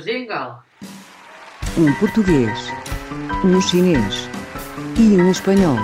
Jingle. um português, um chinês e um espanhol.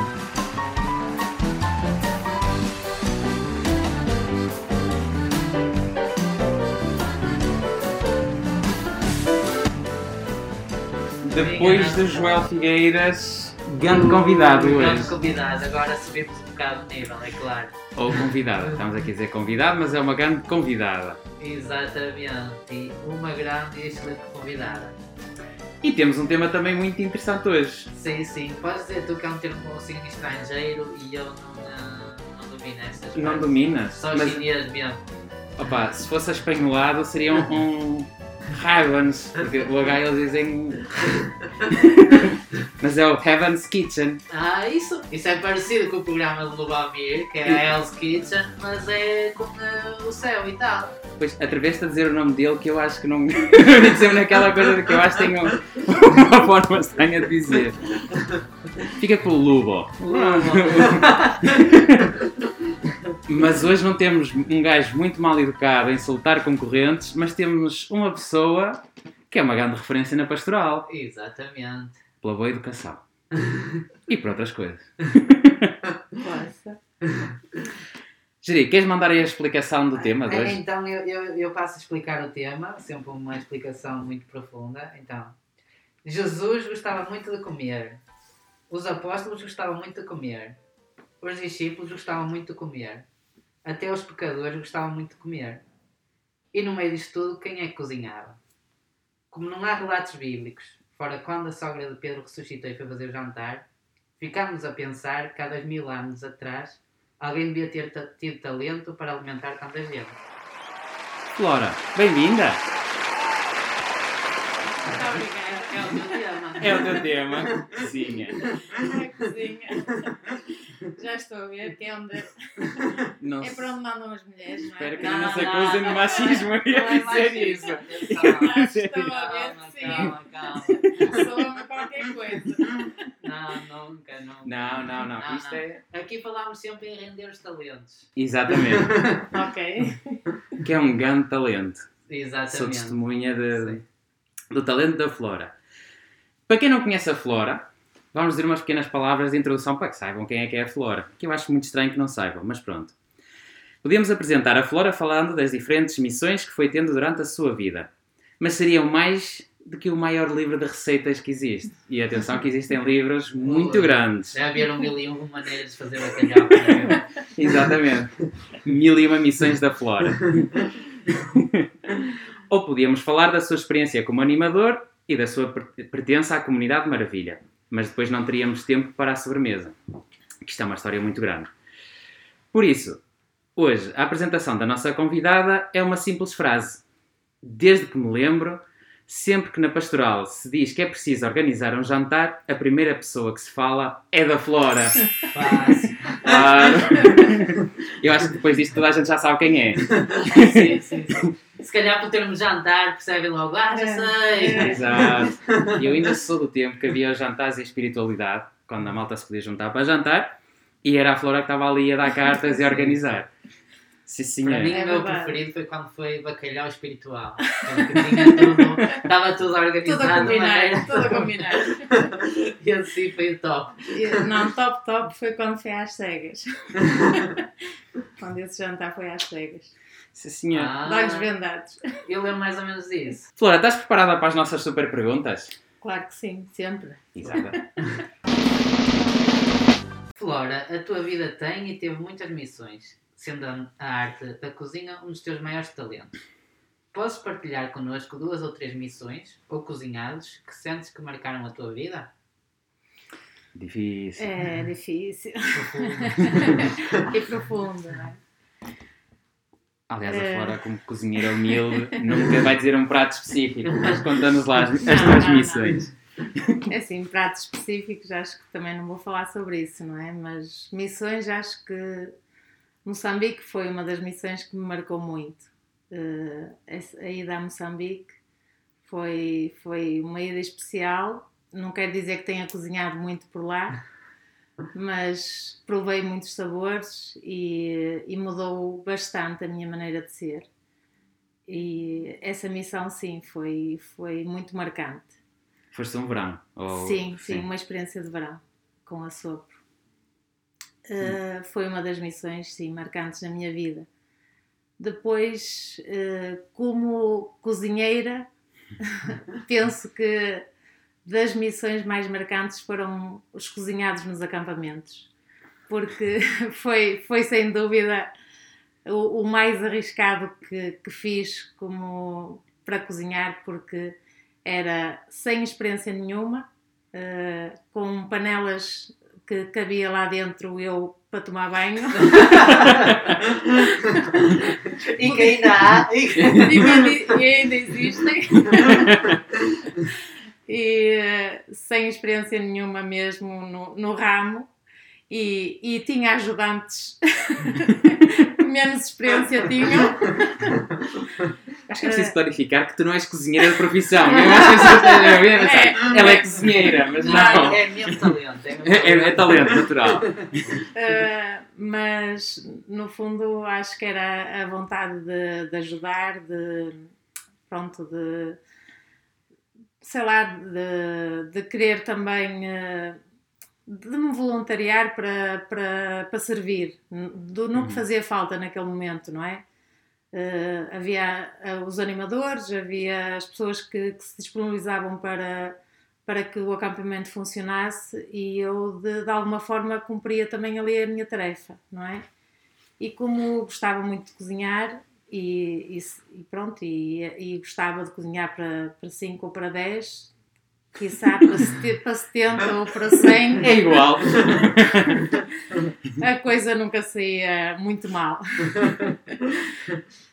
Depois do Joel Figueiras, grande convidado Grande hoje. convidado. Agora subimos um bocado de nível, é claro. Ou convidada, estamos aqui a dizer convidado, mas é uma grande convidada. Exatamente. Uma grande e excelente convidada. E temos um tema também muito interessante hoje. Sim, sim. Podes dizer tu que é um termo com signo estrangeiro e eu não, ah, não domino essas Não coisas. dominas? Só Mas, chinês mesmo. opa, se fosse espanholado seria um, um Heavens, porque o H eles dizem... mas é o Heaven's Kitchen. Ah, isso, isso é parecido com o programa do Lubamir, que é a Hell's Kitchen, mas é com ah, o céu e tal. Depois atreveste a dizer o nome dele que eu acho que não... Dizer naquela coisa de que eu acho que tem um- uma forma estranha de dizer. Fica com o Lubo. Mas hoje não temos um gajo muito mal educado a insultar concorrentes, mas temos uma pessoa que é uma grande referência na pastoral, Exatamente. pela boa educação. E por outras coisas. Força. Jeri, queres mandar aí a explicação do tema de É, hoje? Então eu, eu, eu passo a explicar o tema, sempre uma explicação muito profunda. Então, Jesus gostava muito de comer. Os apóstolos gostavam muito de comer. Os discípulos gostavam muito de comer. Até os pecadores gostavam muito de comer. E no meio disto tudo, quem é que cozinhava? Como não há relatos bíblicos, fora quando a sogra de Pedro ressuscitou e foi fazer o jantar, ficámos a pensar que há dois mil anos atrás alguém devia ter tido talento para alimentar tanta gente. Flora, bem-vinda! Obrigada. É o meu tema. É o teu tema. Cozinha. A cozinha. Já estou a ver que é onde. Não É para onde mandam as mulheres, não é? Espero que Não, não se não, acusem de não. machismo, eu Não ia é dizer machismo, isso. Estou a ver Calma, que calma, calma. sim. Sou-me qualquer coisa. Não, nunca, nunca. Não, não, não. Isto é. Aqui falámos sempre em render os talentos. Exatamente. Ok. Que é um grande talento. Sou Exatamente. testemunha de- Sim. Do talento da Flora. Para quem não conhece a Flora, vamos dizer umas pequenas palavras de introdução para que saibam quem é que é a Flora. Que eu acho muito estranho que não saibam, mas pronto. Podíamos apresentar a Flora falando das diferentes missões que foi tendo durante a sua vida. Mas seriam mais do que o maior livro de receitas que existe. E atenção que existem livros muito Ui. grandes. Já viram mil e uma maneiras de fazer bacalhau. é? Exatamente. Mil e uma missões da Flora. Ou podíamos falar da sua experiência como animador e da sua per- pertença à comunidade Maravilha. Mas depois não teríamos tempo para a sobremesa. Que isto é uma história muito grande. Por isso, hoje, a apresentação da nossa convidada é uma simples frase. Desde que me lembro, sempre que na pastoral se diz que é preciso organizar um jantar, a primeira pessoa que se fala é da Flora. Fácil. Claro. Eu acho que depois disto toda a gente já sabe quem é. Sim, sim, sim. Se calhar por termos jantar, percebem logo, ah, já É. sei. É. Exato. E eu ainda sou do tempo que havia os jantares e espiritualidade, quando a malta se podia juntar para jantar, e era a Flora que estava ali a dar cartas e a organizar. Sim, Para mim. É o meu verdade. preferido foi quando foi bacalhau espiritual. Tudo, estava tudo Tudo a organizado. combinar. Tudo a combinar. E assim foi o top. Não, top top foi quando foi às cegas. quando esse jantar foi às cegas. Sim, senhor. Ah, De olhos vendados. eu lembro mais ou menos disso. Flora, estás preparada para as nossas super perguntas? Claro que sim, sempre. Exato. Flora, a tua vida tem e teve muitas missões, sendo a a arte da cozinha um dos teus maiores talentos. Podes partilhar connosco duas ou três missões ou cozinhados que sentes que marcaram a tua vida? Difícil. É difícil. Profundo. e profundo, não é? Aliás, a É. Flora, como cozinheira humilde, nunca vai dizer um prato específico, mas conta-nos lá as, as Não, tuas não, não. missões. É assim, pratos específicos, acho que também não vou falar sobre isso, não é? Mas missões, acho que Moçambique foi uma das missões que me marcou muito. Eh, a ida a Moçambique foi, foi uma ida especial. Não quer dizer que tenha cozinhado muito por lá, mas provei muitos sabores e, e mudou bastante a minha maneira de ser. e essa missão, sim, foi, foi muito marcante. Foste um verão? Ou... Sim, sim, uma experiência de verão com a Sopro. Uh, foi uma das missões, sim, marcantes na minha vida. Depois, uh, como cozinheira, penso que das missões mais marcantes foram os cozinhados nos acampamentos, porque foi, foi sem dúvida o, o mais arriscado que, que fiz como para cozinhar, porque era sem experiência nenhuma, uh, com panelas que cabia lá dentro eu para tomar banho. e que ainda há. e, que ainda existem. E sem experiência nenhuma mesmo no, no ramo. E, e tinha ajudantes menos experiência tinham. Acho que é preciso clarificar que tu não és cozinheira de profissão. Eu acho que é, ela é cozinheira, mas não. É mesmo talento. É, é, é, talento natural. Uh, mas, no fundo, acho que era a vontade de, de ajudar, de. Pronto, de. Sei lá, de, de querer também. Uh, de me voluntariar para, para, para servir, do, no que uhum. fazia falta naquele momento, não é? Uh, havia uh, os animadores, havia as pessoas que, que, se disponibilizavam para, para que o acampamento funcionasse e eu, de, de, alguma forma, cumpria também ali a minha tarefa, não é? E como gostava muito de cozinhar, e, e, e pronto, e, e, gostava de cozinhar para 5 ou para 10, quiçá para 70 ou para 100. É igual. A coisa nunca saía muito mal.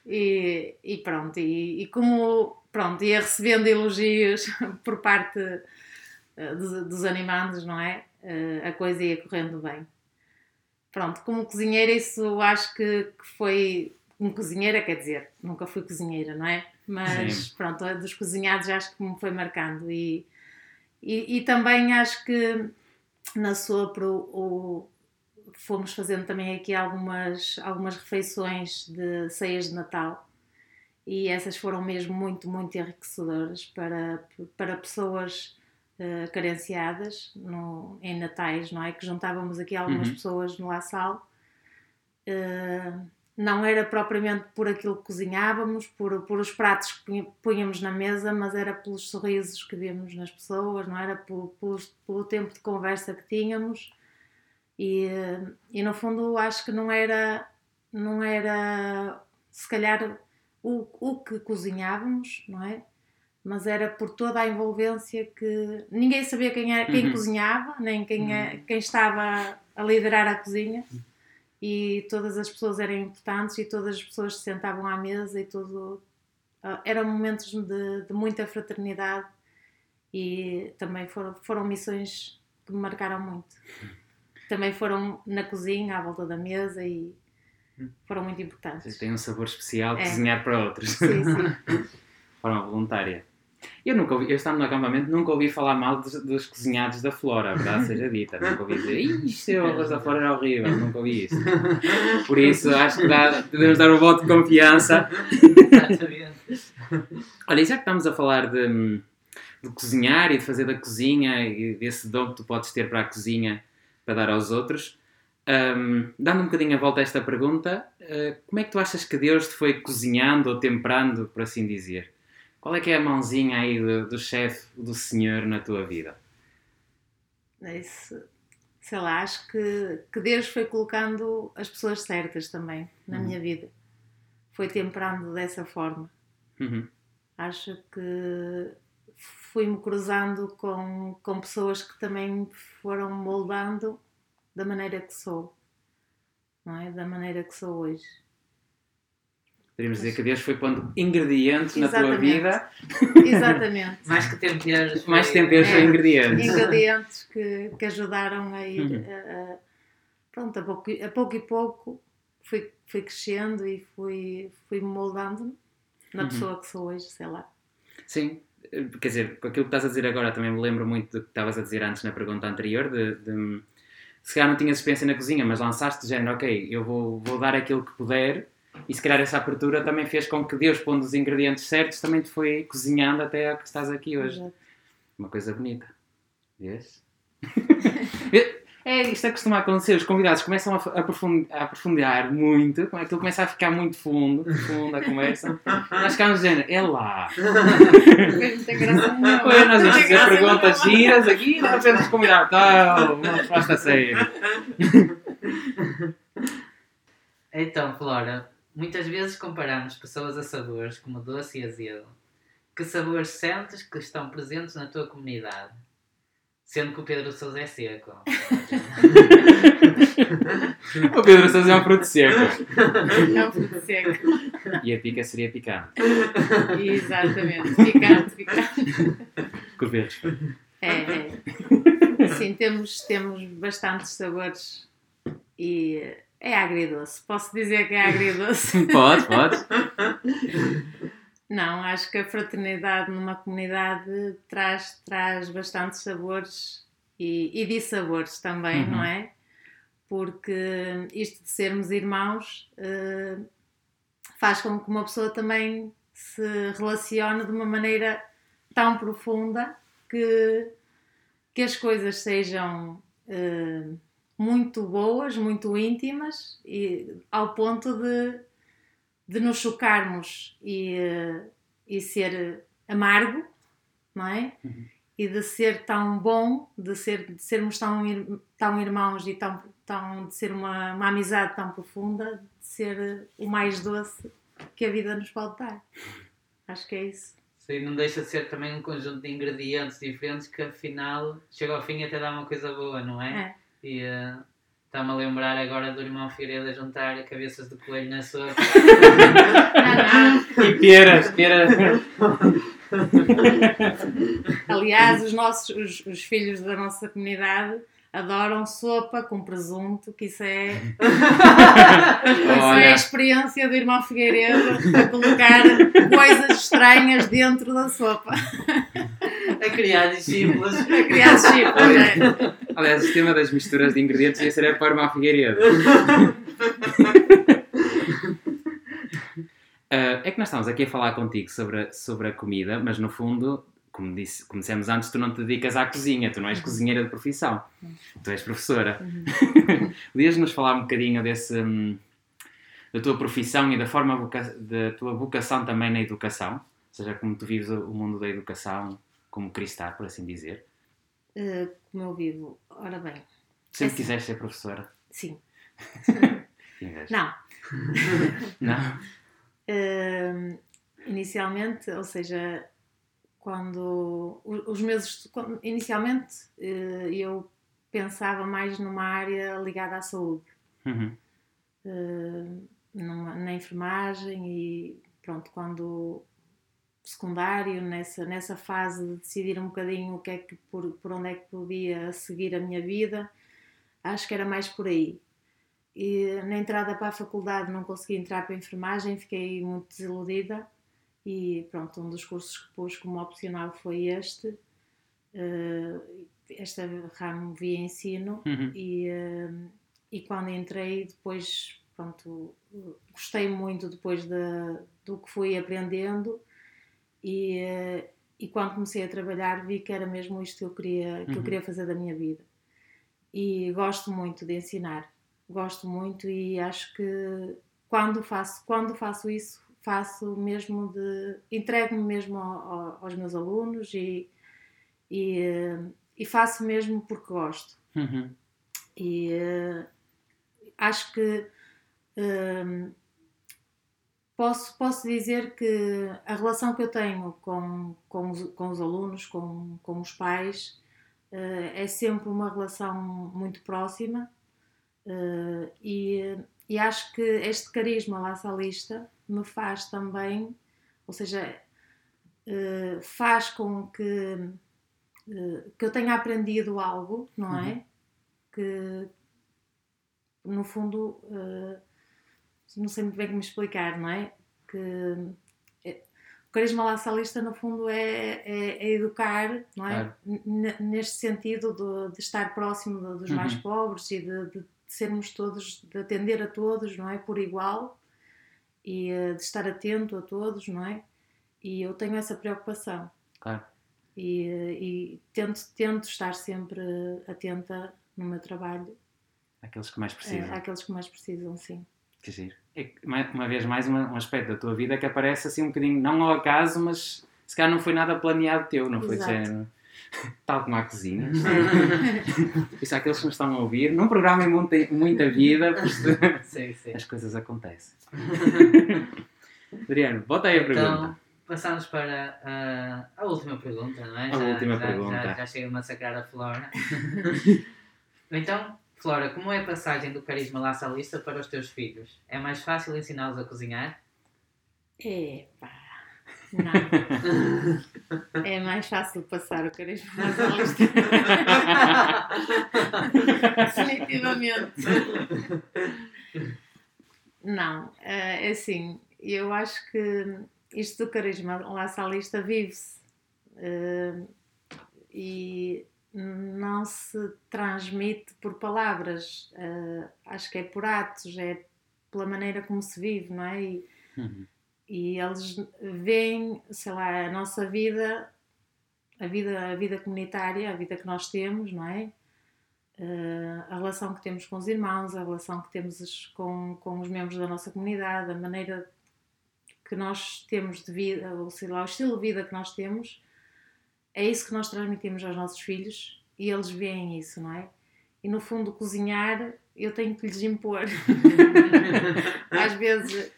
E, e pronto, e, e, como pronto, ia recebendo elogios por parte eh, dos, dos não é? Eh, a coisa ia correndo bem. Pronto, como cozinheira, isso acho que, que foi. Como cozinheira, quer dizer, nunca fui cozinheira, não é? Mas Sim. pronto, dos cozinhados acho que me foi marcando e e, e também acho que na Sopro o, fomos fazendo também aqui algumas, algumas refeições de ceias de Natal e essas foram mesmo muito, muito enriquecedoras para, para pessoas uh, carenciadas no, em natais, não é? Que juntávamos aqui algumas uhum. pessoas no La Salle. Uh, não era propriamente por aquilo que cozinhávamos, por, por os pratos que punhamos na mesa, mas era pelos sorrisos que víamos nas pessoas, não era por, por, pelo tempo de conversa que tínhamos. E, e no fundo acho que não era, não era se calhar o, o que cozinhávamos, não é? Mas era por toda a envolvência que ninguém sabia quem, era, quem uhum. cozinhava, nem quem, é, uhum. quem estava a liderar a cozinha e todas as pessoas eram importantes e todas as pessoas se sentavam à mesa e tudo. Uh, eram momentos de, de, muita fraternidade e também foram, foram missões que me marcaram muito. Também foram na cozinha, à volta da mesa e foram muito importantes. Tem um sabor especial é. cozinhar para outros. Sim, sim. forma voluntária. Eu nunca ouvi, eu estando no acampamento, nunca ouvi falar mal dos, dos cozinhados da Flora, verdade seja dita. Nunca ouvi dizer, isto o arroz da Flora era horrível, nunca ouvi isso. Por isso, acho que dá, devemos dar um voto de confiança. Olha, e já que estamos a falar de, de cozinhar e de fazer da cozinha e desse dom que tu podes ter para a cozinha para dar aos outros, um, dando um bocadinho a volta a esta pergunta, uh, como é que tu achas que Deus te foi cozinhando ou temperando, por assim dizer? Qual é que é a mãozinha aí do, do chefe, do senhor na tua vida? Isso, sei lá, acho que, que Deus foi colocando as pessoas certas também na uhum. minha vida. Foi temperando dessa forma. Uhum. Acho que fui-me cruzando com, com pessoas que também foram moldando da maneira que sou, não é? Da maneira que sou hoje. Poderíamos dizer que Deus foi pondo ingredientes na tua vida. Exatamente. Mais que temperos. Mais que temperos é, ingredientes. Ingredientes que, que ajudaram a ir. Uhum. A, a, pronto, a pouco, a pouco e pouco fui, fui crescendo e fui, fui moldando na uhum. pessoa que sou hoje, sei lá. Sim, quer dizer, com aquilo que estás a dizer agora também me lembro muito do que estavas a dizer antes na pergunta anterior, de, de se calhar não tinhas experiência na cozinha, mas lançaste de género, ok, eu vou, vou dar aquilo que puder E se calhar essa abertura também fez com que Deus, pondo os ingredientes certos, também te foi cozinhando até a que estás aqui hoje. Exato. Uma coisa bonita. Vês? É, isto é que costuma acontecer, os convidados começam a f- a aprofund- a aprofundar muito, como é que aquilo começa a ficar muito fundo, fundo a conversa. Nós ficamos dizendo, é lá. Fez muita graça nenhuma. Nós vamos fazer perguntas giras aqui e de repente os convidados, tal, uma resposta séria. Então, Flora, muitas vezes comparamos pessoas a sabores como doce e azedo. Que sabores sentes que estão presentes na tua comunidade? Sendo que o Pedro Sousa é seco. O Pedro Sousa é um fruto seco. É um fruto seco. E a pica seria picante. Exatamente. Picante, picante. Cobertos. É, é. Sim, temos, temos bastantes sabores e é agridoce. Posso dizer que é agridoce? Pode, pode. Não, acho que a fraternidade numa comunidade traz, traz bastantes sabores e, e dissabores também, Uhum. não é? Porque isto de sermos irmãos eh, faz com que uma pessoa também se relacione de uma maneira tão profunda que, que as coisas sejam eh, muito boas, muito íntimas, e ao ponto de, de nos chocarmos e, e ser amargo, não é? Uhum. E de ser tão bom, de, ser, de sermos tão, ir- tão irmãos e tão, tão, de ser uma, uma amizade tão profunda, de ser o mais doce que a vida nos pode dar. Acho que é isso. Sim, não deixa de ser também um conjunto de ingredientes diferentes que afinal chega ao fim e até dá uma coisa boa, não é? É. E eh, está-me a lembrar agora do irmão Figueiredo a juntar cabeças de coelho na sua. E peras, peras. Aliás, os nossos os, os filhos da nossa comunidade adoram sopa com presunto, que isso é, isso é a experiência do irmão Figueiredo a colocar coisas estranhas dentro da sopa. a criar discípulos. A criar discípulos, é. aliás, o tema das misturas de ingredientes ia ser a forma à Figueiredo. Ah, é que nós estamos aqui a falar contigo sobre a, sobre a comida, mas no fundo, como, disse, como dissemos antes, tu não te dedicas à cozinha, tu não és cozinheira de profissão, tu és professora. Podias-nos falar um bocadinho desse, hum, da tua profissão e da forma da tua vocação também na educação? Ou seja, como tu vives o mundo da educação como cristã, por assim dizer. Eh, como eu vivo, ora bem, Sempre Assim. quiseste ser professora? sim. Não, Não? Hum, inicialmente, ou seja, quando os meus estu- quando- inicialmente eh, eu pensava mais numa área ligada à saúde, Uhum. eh, numa- na enfermagem e pronto, quando secundário, nessa, nessa fase de decidir um bocadinho o que é que, por, por onde é que podia seguir a minha vida, acho que era mais por aí. E na entrada para a faculdade não consegui entrar para a enfermagem, fiquei muito desiludida e pronto, um dos cursos que pus como opcional foi este, eh, esta ramo via ensino. Uhum. e, eh, e quando entrei depois pronto gostei muito depois de, do que fui aprendendo. E, eh, e quando comecei a trabalhar vi que era mesmo isto que eu queria que eu Uhum. queria fazer da minha vida. E gosto muito de ensinar. Gosto muito e acho que quando faço quando faço isso faço mesmo de entrego-me mesmo ao- ao- aos meus alunos e, e, eh, e faço mesmo porque gosto Uhum. e eh, acho que hum, posso, posso dizer que a relação que eu tenho com, com, os, com os alunos, com, com os pais, eh, é sempre uma relação muito próxima eh, e, e acho que este carisma laçalista me faz também, ou seja, eh, faz com que, eh, que eu tenha aprendido algo, não é? que no fundo eh, não sei muito bem como explicar, não é? Que o carisma laçalista no fundo é, é- é educar, não é? Claro. Neste sentido de, de estar próximo de- dos mais Uhum. pobres e de, de sermos todos, de atender a todos, não é? Por igual e eh, de estar atento a todos, não é? E eu tenho essa preocupação. Claro. E, eh, e tento, tento estar sempre atenta no meu trabalho Aqueles que mais precisam. àqueles que mais precisam, sim. Que giro. É uma vez mais um aspecto da tua vida que aparece assim um bocadinho, não ao acaso, mas se calhar não foi nada planeado teu, não foi Exato. género. Tal como a cozinha. Isso aqueles que nos estão a ouvir, num programa em muita, muita vida, Sim, sim. as coisas acontecem. Adriano, bota aí a pergunta. Então, passamos para ah, a última pergunta, não é? A última já, pergunta. Já, já chega a massacrar a Flora. então, Flora, como é a passagem do carisma laçalista para os teus filhos? É mais fácil ensiná-los a cozinhar? Epá, não. É mais fácil passar o carisma nasalista. Definitivamente. Não, eh, é assim, eu acho que isto do carisma laçalista vive-se eh, e não se transmite por palavras, eh, acho que é por atos, é pela maneira como se vive, não é? E, Uhum. E eles veem, sei lá, a nossa vida, a vida, a vida comunitária, a vida que nós temos, não é? Eh, a relação que temos com os irmãos, a relação que temos os- com, com os membros da nossa comunidade, a maneira que nós temos de vida, ou sei lá, o estilo de vida que nós temos, é isso que nós transmitimos aos nossos filhos e eles veem isso, não é? E no fundo, cozinhar, eu tenho que lhes impor. Às vezes,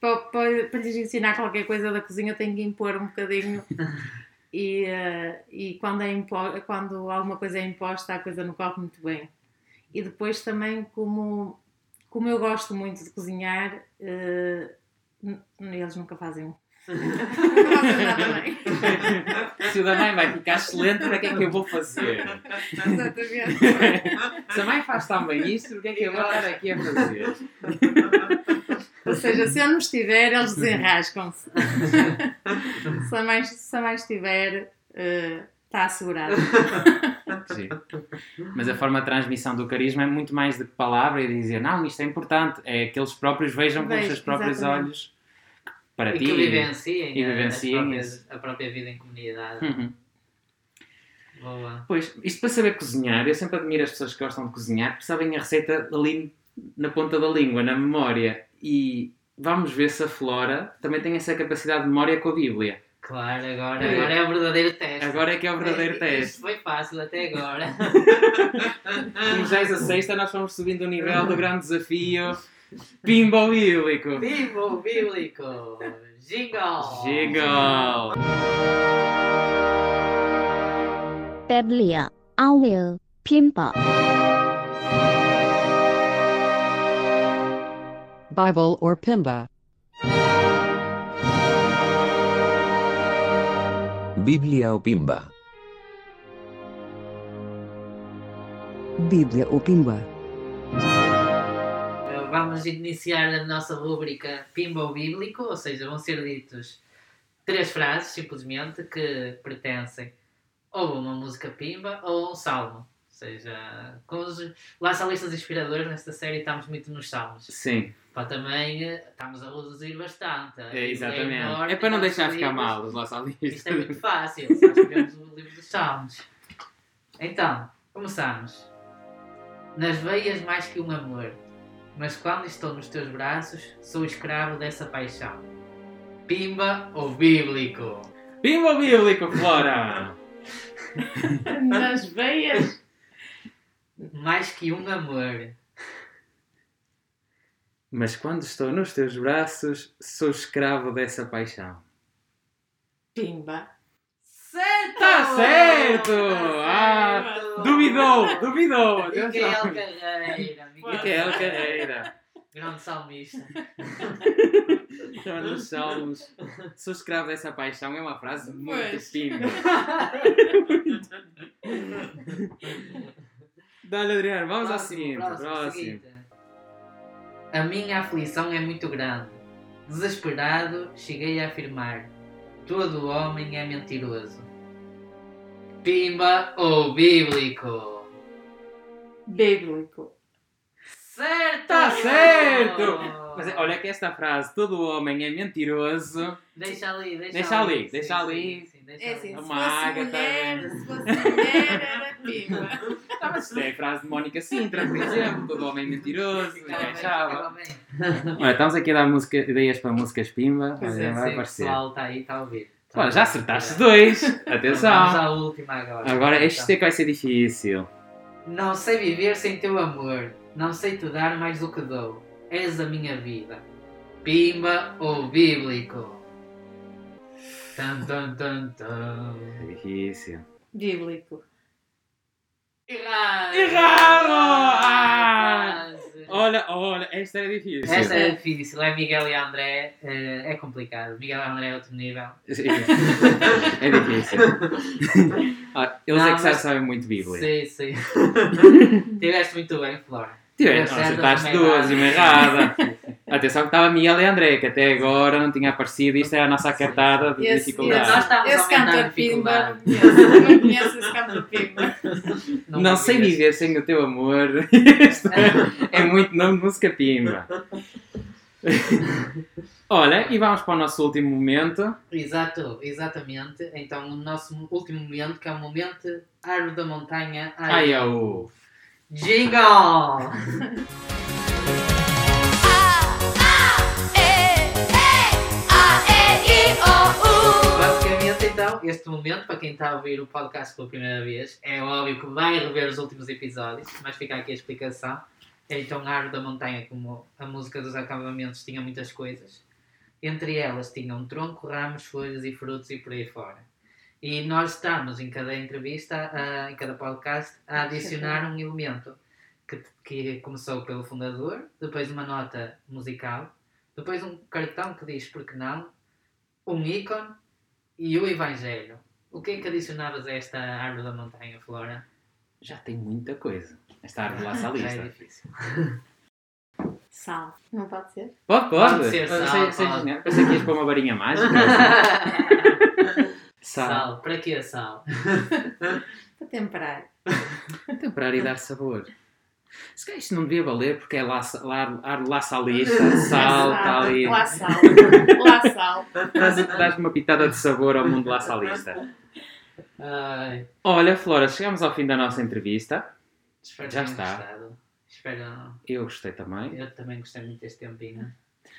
para, para, para lhes ensinar qualquer coisa da cozinha, eu tenho que impor um bocadinho. E, eh, e quando, é impo quando alguma coisa é imposta, a coisa não corre muito bem. E depois também, como, como eu gosto muito de cozinhar, eh, eles nunca fazem. Se o da mãe vai ficar excelente, para que é que eu vou fazer? Exatamente. Se a mãe faz tão bem isto, o que é que eu vou estar aqui a fazer? Ou seja, se eu não estiver, eles desenrascam-se. se, a mãe, se a mãe estiver, está assegurado. Giro. Mas a forma de transmissão do carisma é muito mais do que palavra e dizer, não, isto é importante. É que eles próprios vejam com os seus próprios exatamente. olhos para e ti. que vivenciem, e a- as vivenciem próprias- a própria vida em comunidade. Uhum. Boa. Pois, isto para saber cozinhar, eu sempre admiro as pessoas que gostam de cozinhar, porque sabem a receita ali na ponta da língua, na memória. E vamos ver se a Flora também tem essa capacidade de memória com a Bíblia. Claro, agora, É. agora é o verdadeiro teste. Agora é que é o verdadeiro É, teste. Isto foi fácil até agora. Como já és a sexta, nós fomos subindo o nível do grande desafio Pimbo Bíblico. Vivo bíblico! Jingle! Jingle! Biblia, Awil, Pimpa. Bible or Pimba. Biblia o Pimba. Bíblia ou Pimba. Uh, Vamos iniciar a nossa rúbrica Pimba Bíblico, ou seja, vão ser ditos três frases, simplesmente, que pertencem ou a uma música Pimba ou a um salmo. Ou seja, com os laçalistas inspiradores nesta série estamos muito nos salmos. Sim, Pá, também eh, estamos a reduzir bastante. é exatamente. enorme, É para não deixar ficar livros. mal os nossos Isto é muito listas. fácil, só escrevemos o livro dos Salmos. Então, começamos. Nas veias mais que um amor, mas quando estou nos teus braços, sou escravo dessa paixão. Pimba ou bíblico? Pimbo Bíblico, Flora! Nas veias. Mais que um amor. Mas quando estou nos teus braços, sou escravo dessa paixão. Pimba. Certo! Tá certo! Ah, duvidou, duvidou! Micael Atenção. Carreira. Micael Carreira. Grande salmista. Está nos salmos. Sou escravo dessa paixão é uma frase muito Pois. pimba. Dá-lhe, Adriano, vamos ao Próximo, seguinte. próximo, Próximo. seguinte. A minha aflição é muito grande. Desesperado, cheguei a afirmar: todo homem é mentiroso. Pimba ou bíblico? Bíblico. Certo! Tá certo! Mas olha que esta frase, todo homem é mentiroso. Deixa ali, deixa, Deixa ali, sim, deixa sim, ali. sim, deixa É ali. assim, se Uma fosse Agatha, mulher, né? se fosse mulher, era pimba. Mas isto é a frase de Mónica Sintra, por exemplo. Todo homem é mentiroso, Ficava bem. Olha, estamos aqui a dar música- ideias para músicas pimba. Pois Olha, é, vai sim, o aparecer. pessoal está aí, está a ouvir. Tá Olha, já acertaste É. dois. Vamos Atenção. à última agora. Agora, Então. este é que vai ser difícil. Não sei viver sem teu amor. Não sei te dar mais do que dou. És a minha vida. Pimba ou bíblico? Tan, tan, tan, tan. É difícil. Bíblico. Errado! Errado! Ah! Olha, olha, esta era difícil. Esta é difícil. É Miguel e André. eh, É complicado. Miguel e André é outro nível. Sim. É difícil. Ah, eles Não, é que mas- sabem muito Bíblia. Sim, sim. Tiveste muito bem, Flora. Tiveste, acertaste uma duas e uma errada. Atenção que estava Miguel e André, que até agora não tinha aparecido. Isto é a nossa cartada de Esse, dificuldade. Nós a esse aumentar a cantor pimba, não conheço. Não esse cantor pimba. Não, sei conheço. viver sem o teu amor. Isto é, é muito nome de música pimba. Olha, e vamos para o nosso último momento. Exato, exatamente. Então, o nosso último momento, que é o momento Árvore da Montanha. Ai, é o. Jingle! então, este momento, para quem está a ouvir o podcast pela primeira vez, é óbvio que vai rever os últimos episódios, mas fica aqui a explicação. Então, a Árvore da Montanha, como a música dos acampamentos, tinha muitas coisas. Entre elas tinham tronco, ramos, folhas e frutos e por aí fora. E nós estamos, em cada entrevista, a- em cada podcast, a adicionar um elemento que, que começou pelo fundador, depois uma nota musical, depois um cartão que diz porque não, um ícone e o Evangelho. O que é que adicionavas a esta árvore da montanha, Flora? Já tem muita coisa. Esta árvore lá está Já é difícil. Sal. Não pode ser? Pode, pode. Pode ser sal, sei- sei pode. Pensei que ias pôr uma varinha mágica. Sal. Sal. Para que sal? Para temperar. Temperar e dar sabor. Se calhar isto não devia valer porque é lá, lá, lá, lá salista, sal, está ali. Lá sal. Lá sal. Dás- Dás uma pitada de sabor ao mundo lá salista. Ai, Olha, Flora, chegamos ao fim da nossa entrevista. espero Já está. gostado. Espero. Eu gostei também. Eu também gostei muito deste tempinho.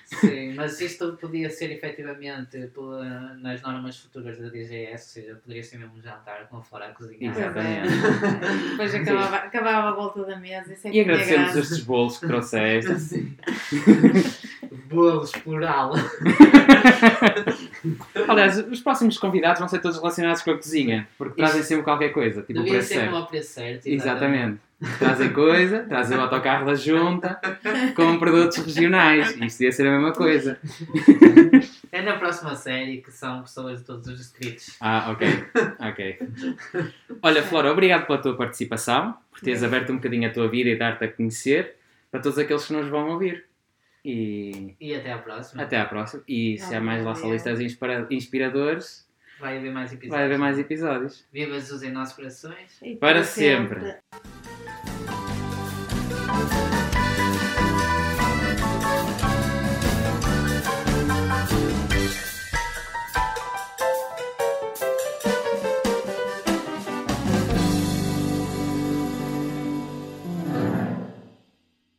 Sim, mas isto podia ser efetivamente pela- nas normas futuras da DGS, ou seja, poderia ser mesmo um jantar com a Flora a cozinhar. Exatamente. Depois acabava, acabava a volta da mesa. Isso é E agradecemos estes bolos que trouxeste. Sim. Bolos plural. Aliás, os próximos convidados vão ser todos relacionados com a cozinha, porque trazem sempre qualquer coisa, tipo Devia ser certo. ao preço certo. Exatamente. Trazem coisa, trazem o autocarro da junta com produtos regionais. Isto ia ser a mesma coisa. É na próxima série que são pessoas de todos os distritos. Ah, ok. Ok. Olha, Flora, obrigado pela tua participação, por teres aberto um bocadinho a tua vida e dar-te a conhecer para todos aqueles que nos vão ouvir. E E até à próxima. até à próxima. E se há mais solistas inspira- inspiradores, Vai haver mais episódios. vai haver mais episódios. Viva Jesus em nossos corações. E Para sempre. sempre.